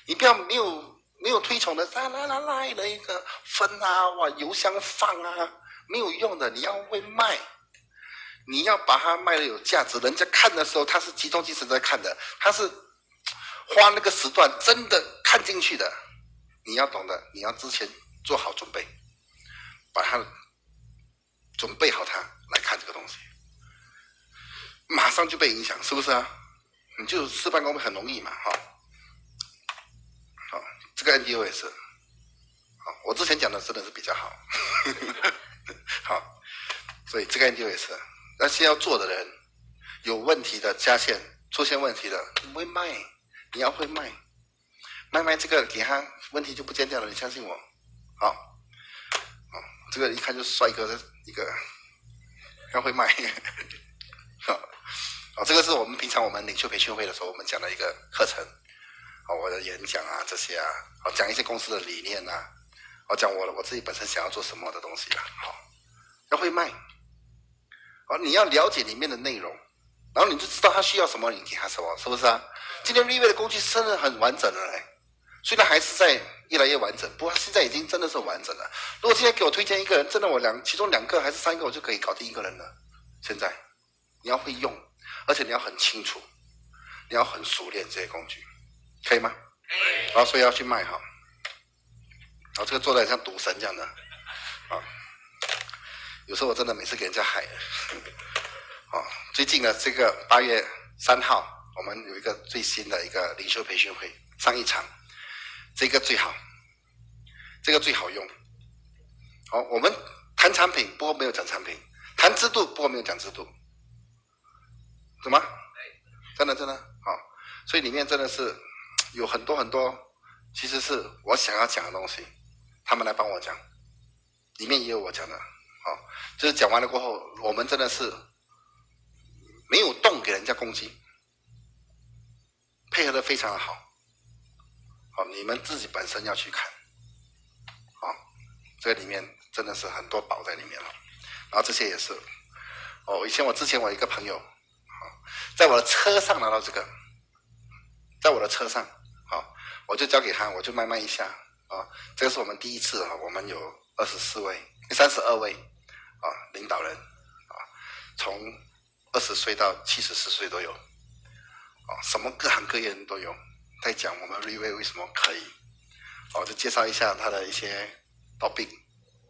A: 你不要没有没有推崇的，来来来来的一个分啊，哇，油箱放啊，没有用的，你要会卖，你要把它卖的有价值，人家看的时候，他是集中精神在看的，他是。花那个时段真的看进去的，你要懂得，你要之前做好准备，把它准备好它来看这个东西，马上就被影响，是不是啊？你就事半功倍很容易嘛，哈。好，这个 NDO 也是，好，我之前讲的真的是比较好，好，所以这个 NDO 也是，那些要做的人，有问题的加线出现问题的不会卖。你要会卖，卖卖这个给他，问题就不见掉了。你相信我，好，好，这个一看就是帅哥的一个，要会卖，好，好，这个是我们平常我们领袖培训会的时候，我们讲的一个课程，好，我的演讲啊这些啊，好，讲一些公司的理念呐，好，讲我我自己本身想要做什么的东西啊，好，要会卖，好，你要了解里面的内容。然后你就知道他需要什么，你给他什么，是不是啊？今天 e v 的工具真的很完整了嘞，虽然还是在越来越完整，不过现在已经真的是完整了。如果今天给我推荐一个人，真的我两其中两个还是三个，我就可以搞定一个人了。现在你要会用，而且你要很清楚，你要很熟练这些工具，可以吗？然后。所以要去卖哈。然后这个做的像赌神这样的，啊，有时候我真的每次给人家害。哦，最近呢，这个八月三号，我们有一个最新的一个领袖培训会上一场，这个最好，这个最好用。好，我们谈产品，不过没有讲产品；谈制度，不过没有讲制度。怎么？真的真的好，所以里面真的是有很多很多，其实是我想要讲的东西，他们来帮我讲，里面也有我讲的。好，就是讲完了过后，我们真的是。没有动给人家攻击，配合的非常的好，好，你们自己本身要去看，好，这里面真的是很多宝在里面了，然后这些也是，哦，以前我之前我一个朋友，好，在我的车上拿到这个，在我的车上，好，我就交给他，我就慢慢一下，啊，这个是我们第一次啊，我们有二十四位、三十二位啊领导人啊，从。二十岁到七十四岁都有，啊，什么各行各业人都有，在讲我们瑞威为什么可以，哦，就介绍一下他的一些刀病，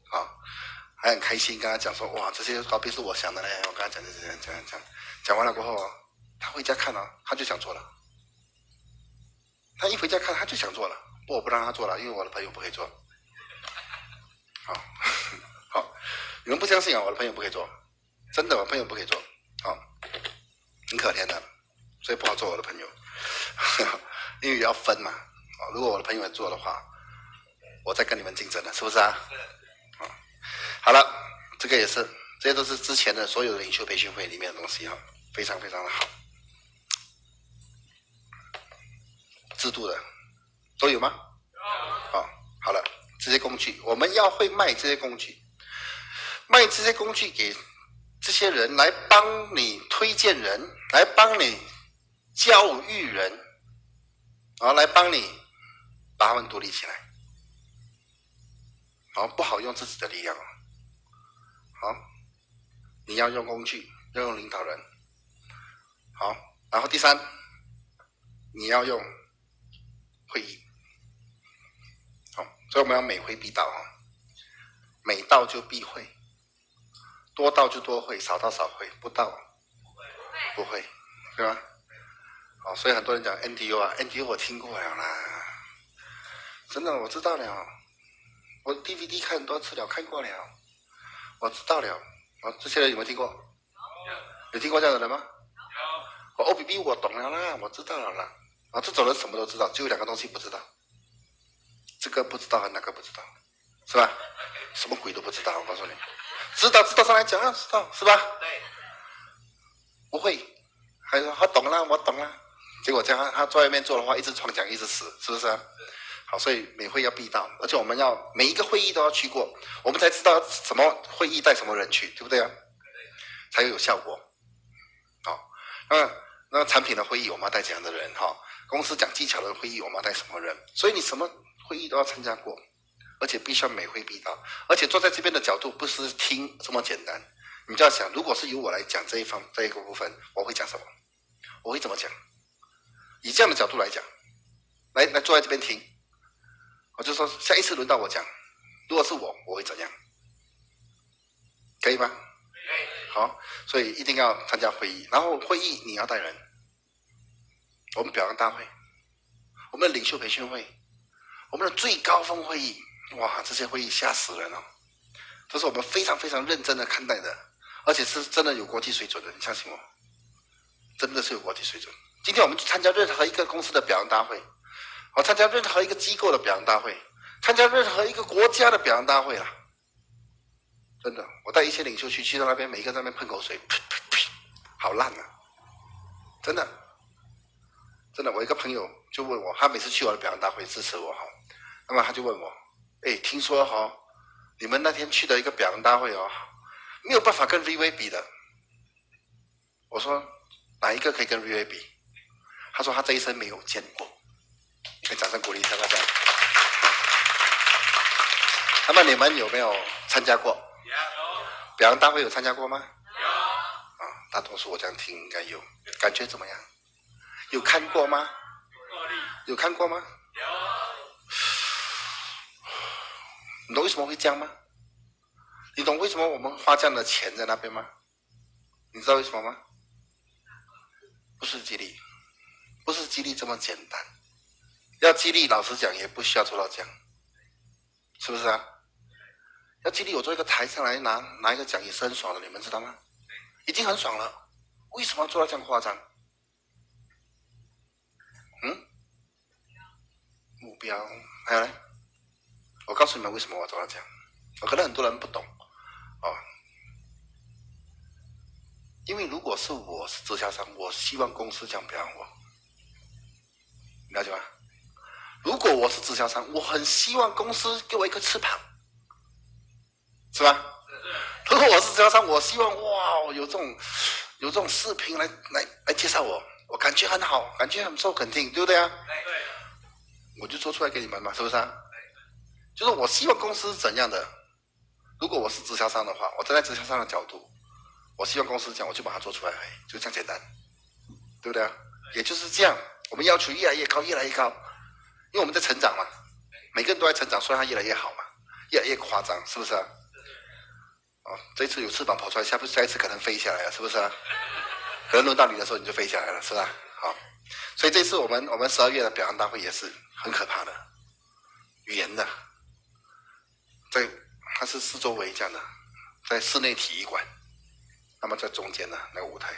A: 啊，还很开心跟他讲说，哇，这些刀病是我想的嘞，我跟他讲讲讲讲讲，讲完了过后，他回家看了，他就想做了，他一回家看他就想做了，不，我不让他做了，因为我的朋友不可以做，好，好，你们不相信啊，我的朋友不可以做，真的，我朋友不可以做。好，很可怜的，所以不好做我的朋友，因为要分嘛。哦，如果我的朋友做的话，我再跟你们竞争了，是不是啊？好，好了，这个也是，这些都是之前的所有的领袖培训会里面的东西哈，非常非常的好。制度的都有吗？好，好了，这些工具我们要会卖这些工具，卖这些工具给。这些人来帮你推荐人，来帮你教育人，然后来帮你把他们独立起来。好，不好用自己的力量哦。好，你要用工具，要用领导人。好，然后第三，你要用会议。好，所以我们要每会必到啊，每到就必会，多到就多会，少到少会，不到不会，对吧？哦，所以很多人讲 N D U 啊 N D U 我听过了啦，真的我知道了，我 DVD 看很多次了，看过了，我知道了。啊，这些人有没有听过？有，有听过这样的人吗？有。我 OBB 我懂了啦，我知道了啦。啊，这种人什么都知道，只有两个东西不知道。这个不知道，那个不知道，是吧？什么鬼都不知道，我告诉你。知道知道上来讲啊，知道是吧？对。不会，还说他懂了，我懂了。结果这样，他在外面做的话，一直闯讲，一直死，是不是？好，所以每会要必到，而且我们要每一个会议都要去过，我们才知道什么会议带什么人去，对不对啊？才有效果。好，那那产品的会议我们要带怎样的人？哈，公司讲技巧的会议我们要带什么人？所以你什么会议都要参加过，而且必须要每回必到，而且坐在这边的角度不是听这么简单，你就要想，如果是由我来讲这一方这一个部分，我会讲什么？我会怎么讲？以这样的角度来讲，来来坐在这边听。我就说下一次轮到我讲，如果是我，我会怎样？可以吗？好，所以一定要参加会议，然后会议你要带人。我们表扬大会，我们的领袖培训会，我们的最高峰会议，哇，这些会议吓死人了，这是我们非常非常认真的看待的，而且是真的有国际水准的，你相信我，真的是有国际水准。今天我们去参加任何一个公司的表扬大会。我参加任何一个机构的表扬大会，参加任何一个国家的表扬大会啊！真的，我带一些领袖去，去到那边，每一个在那边喷口水，噗噗噗，好烂啊！真的，真的，我一个朋友就问我，他每次去我的表扬大会支持我哈，那么他就问我，哎，听说哈，你们那天去的一个表扬大会哦，没有办法跟 VV 比的。我说哪一个可以跟 VV 比？他说他这一生没有见过。可以掌声鼓励一下大家。那么你们有没有参加过？有。表扬大会有参加过吗？有。啊，大多数我这样听应该有。感觉怎么样？有看过吗？有看过吗？你懂为什么会这样吗？你懂为什么我们花这样的钱在那边吗？你知道为什么吗？不是激励，不是激励这么简单。要激励，老实讲也不需要做到这样，是不是啊？要激励，我做一个台上来拿拿一个奖也是很爽的，你们知道吗？已经很爽了，为什么做到这样夸张？嗯？目标还有呢？我告诉你们为什么我要做到这样，我可能很多人不懂哦。因为如果是我是直销商，我希望公司这样表扬我，了解吗？如果我是直销商，我很希望公司给我一个翅膀，是吧？如果我是直销商，我希望哇，有这种有这种视频来来来介绍我，我感觉很好，感觉很受肯定，对不对啊？对。我就做出来给你们嘛，是不是啊？就是我希望公司是怎样的？如果我是直销商的话，我站在直销商的角度，我希望公司讲，我就把它做出来，就这样简单，对不对啊？也就是这样，我们要求越来越高，越来越高。因为我们在成长嘛，每个人都在成长，所以它越来越好嘛，越来越夸张，是不是啊？哦，这次有翅膀跑出来，下不下一次可能飞下来了，是不是啊？可能轮到你的时候你就飞下来了，是吧？好，所以这次我们我们十二月的表扬大会也是很可怕的，语言的，在它是四周围这样的，在室内体育馆，那么在中间呢那个舞台，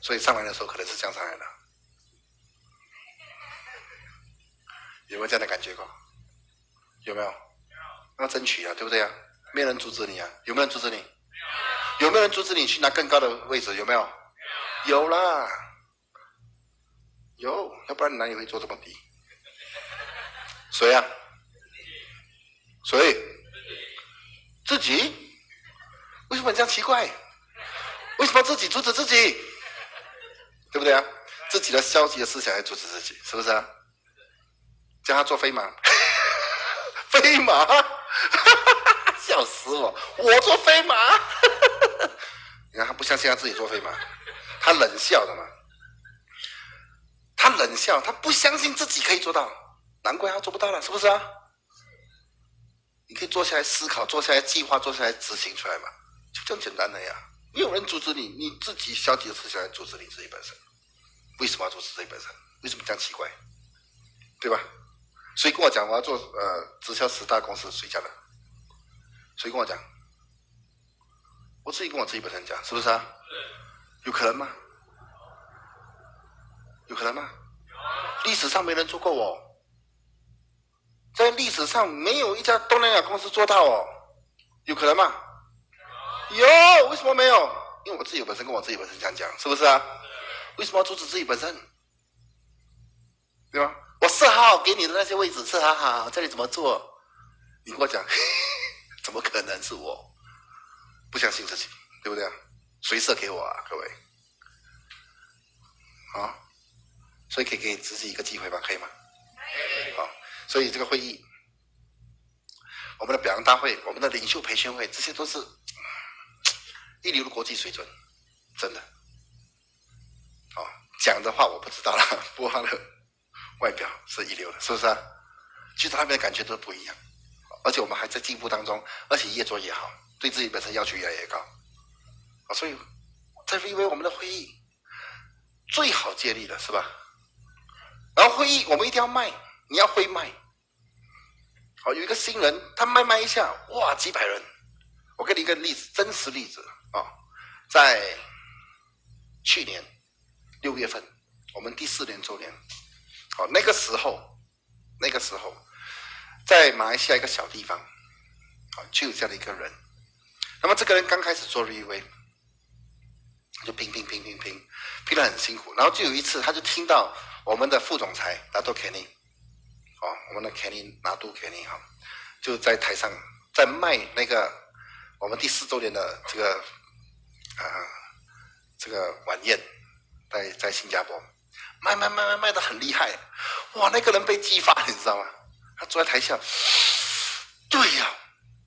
A: 所以上来的时候可能是这样上来的。有没有这样的感觉过？有没有？要争取啊，对不对啊？没人阻止你啊？有没有人阻止你？有没有人阻止你去拿更高的位置？有没有？有啦，有，要不然你哪里会坐这么低？谁啊？谁？自己？为什么这样奇怪？为什么自己阻止自己？对不对啊？自己的消极的思想来阻止自己，是不是啊？叫他做飞马，飞马，笑死我！我做飞马，你看他不相信他自己作飞马，他冷笑的嘛，他冷笑，他不相信自己可以做到，难怪他做不到了，是不是啊？你可以坐下来思考，坐下来计划，坐下来执行出来嘛，就这样简单的呀。没有人阻止你，你自己消极的思想来阻止你自己本身。为什么要阻止自己本身？为什么这样奇怪？对吧？谁跟我讲我要做呃直销十大公司？谁讲的？谁跟我讲？我自己跟我自己本身讲，是不是啊？有可能吗？有可能吗？历史上没人做过哦，在历史上没有一家东南亚公司做到哦，有可能吗？有，为什么没有？因为我自己本身跟我自己本身这样讲，是不是啊？为什么要阻止自己本身？对吧？我设好给你的那些位置，设好好，这里怎么做？你跟我讲，怎么可能是我？不相信自己，对不对啊？谁设给我啊？各位，啊，所以可以给自己一个机会吧？可以吗？所以这个会议，我们的表扬大会，我们的领袖培训会，这些都是一流的国际水准，真的。哦，讲的话我不知道了，不过他的外表是一流的，是不是啊？其实他们的感觉都不一样，而且我们还在进步当中，而且越做越好。对自己本身要求越来越高，啊，所以在因为我们的会议最好借力的是吧？然后会议我们一定要卖，你要会卖。好，有一个新人，他卖卖一下，哇，几百人。我给你一个例子，真实例子啊，在去年六月份，我们第四年周年，好，那个时候，那个时候，在马来西亚一个小地方，啊，就有这样的一个人。那么这个人刚开始做 r e v 就拼拼拼拼拼，拼得很辛苦。然后就有一次，他就听到我们的副总裁拿杜 Kenny，哦，我们的 Kenny 拿杜 Kenny 哈，就在台上在卖那个我们第四周年的这个啊这个晚宴，在在新加坡卖卖卖卖卖的很厉害，哇，那个人被激发，你知道吗？他坐在台下，对呀，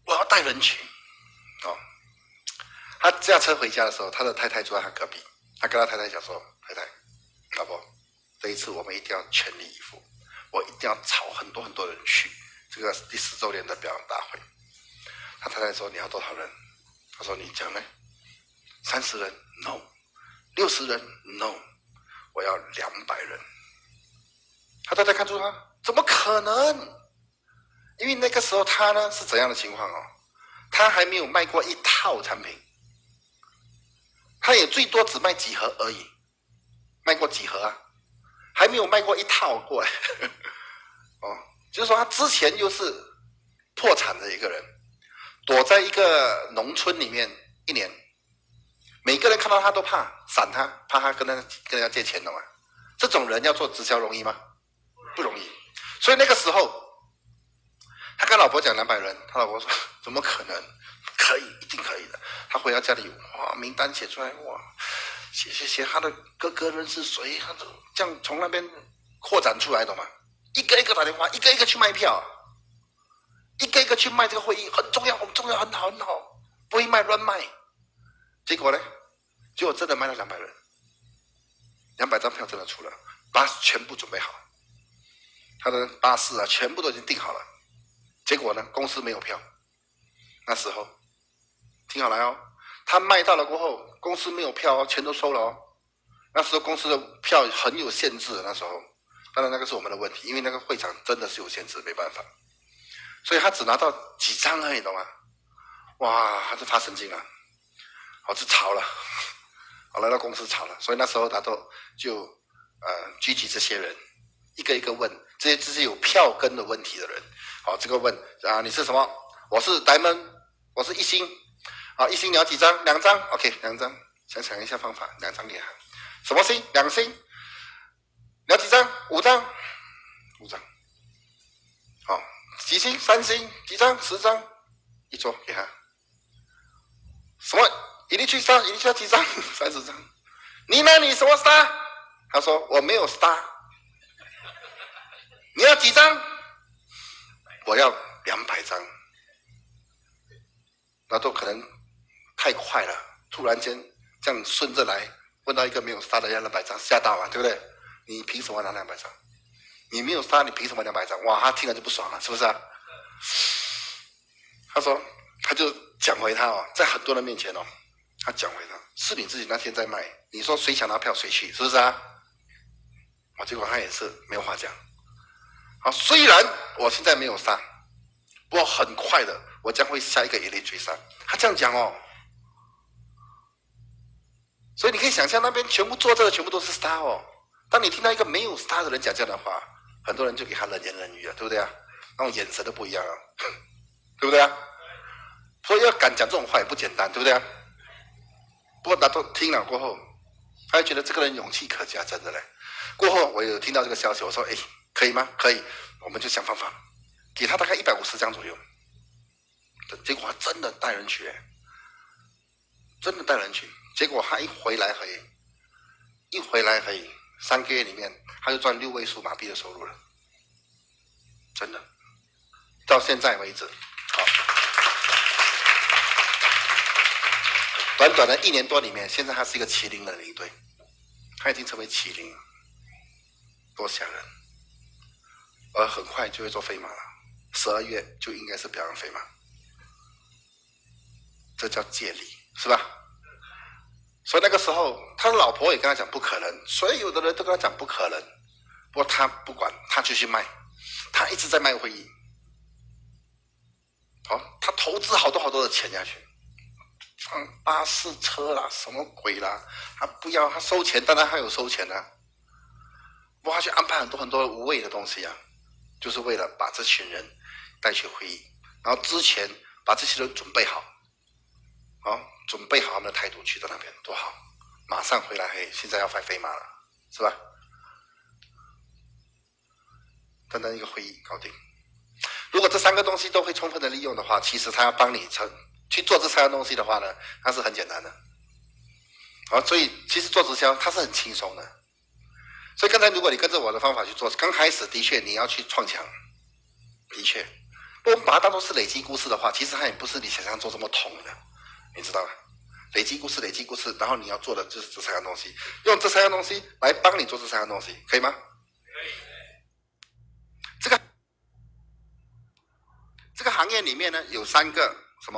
A: 我要带人群。哦他驾车回家的时候，他的太太坐在他隔壁。他跟他太太讲说：“太太，老婆，这一次我们一定要全力以赴，我一定要炒很多很多人去这个第四周年的表扬大会。”他太太说：“你要多少人？”他说：“你讲呢？三十人？No。六十人？No。我要两百人。”他太太看出他怎么可能？因为那个时候他呢是怎样的情况哦？他还没有卖过一套产品。他也最多只卖几盒而已，卖过几盒啊？还没有卖过一套过来。哦，就是说他之前就是破产的一个人，躲在一个农村里面一年，每个人看到他都怕闪他，怕他跟他跟人家借钱的嘛。这种人要做直销容易吗？不容易。所以那个时候，他跟老婆讲两百人，他老婆说怎么可能？可以，一定可以的。他回到家里，哇，名单写出来，哇，写写写，他的哥哥人是谁？他都这样从那边扩展出来的嘛，一个一个打电话，一个一个去卖票，一个一个去卖这个会议很重要，很重要，很好，很好，不会卖乱卖。结果呢，结果真的卖了两百人，两百张票真的出了，巴士全部准备好，他的巴士啊，全部都已经订好了。结果呢，公司没有票，那时候。听好了哦，他卖到了过后，公司没有票哦，钱都收了哦。那时候公司的票很有限制，那时候，当然那个是我们的问题，因为那个会场真的是有限制，没办法，所以他只拿到几张而已，懂吗？哇，他是发神经了，我是吵了，好来到公司吵了，所以那时候他都就呃聚集这些人，一个一个问这些这些有票根的问题的人，好，这个问啊你是什么？我是戴蒙我是一星。好，一星你要几张？两张，OK，两张。想想一下方法，两张给他。什么星？两星。你要几张？五张，五张。好，几星？三星？几张？十张。一桌给他。什么？一定去上？一定去要几张？三十张。你呢？你什么杀他说我没有杀。你要几张？我要两百张。那都可能。太快了！突然间这样顺着来，问到一个没有杀的要两百张，吓到啊，对不对？你凭什么拿两百张？你没有杀，你凭什么两百张？哇，他听了就不爽了，是不是啊？他说，他就讲回他哦，在很多人面前哦，他讲回他，是你自己那天在卖，你说谁想拿票谁去，是不是啊？我结果他也是没有话讲。好，虽然我现在没有杀，不过很快的，我将会下一个一类追杀。他这样讲哦，所以你可以想象那边全部坐着的全部都是 star 哦。当你听到一个没有 star 的人讲这样的话，很多人就给他冷言冷语了，对不对啊？那种眼神都不一样了，对不对啊？所以要敢讲这种话也不简单，对不对啊？不过他都听了过后，他就觉得这个人勇气可嘉，真的嘞。过后我有听到这个消息，我说：“哎，可以吗？可以，我们就想方法，给他大概一百五十张左右。”结果他真的带人去，真的带人去。结果他一回来，可以一回来可以。三个月里面，他就赚六位数马币的收入了，真的，到现在为止，好，短短的一年多里面，现在他是一个麒麟的领队，他已经成为麒麟了，多吓人！而很快就会做飞马了，十二月就应该是表扬飞马，这叫借力，是吧？所以那个时候，他的老婆也跟他讲不可能，所以有的人都跟他讲不可能。不过他不管，他就去卖，他一直在卖会议。好，他投资好多好多的钱下去，放巴士车啦，什么鬼啦，他不要他收钱，当然还有收钱的。不过他去安排很多很多无谓的东西啊，就是为了把这群人带去会议，然后之前把这些人准备好，好。准备好他们的态度去到那边多好，马上回来嘿，现在要快飞马了，是吧？单单一个会议搞定。如果这三个东西都会充分的利用的话，其实他要帮你成去做这三个东西的话呢，那是很简单的。好，所以其实做直销它是很轻松的。所以刚才如果你跟着我的方法去做，刚开始的确你要去创墙，的确，我们把它当做是累积故事的话，其实它也不是你想象中这么痛的。你知道吗？累积故事，累积故事，然后你要做的就是这三样东西，用这三样东西来帮你做这三样东西，可以吗？可以。这个这个行业里面呢，有三个什么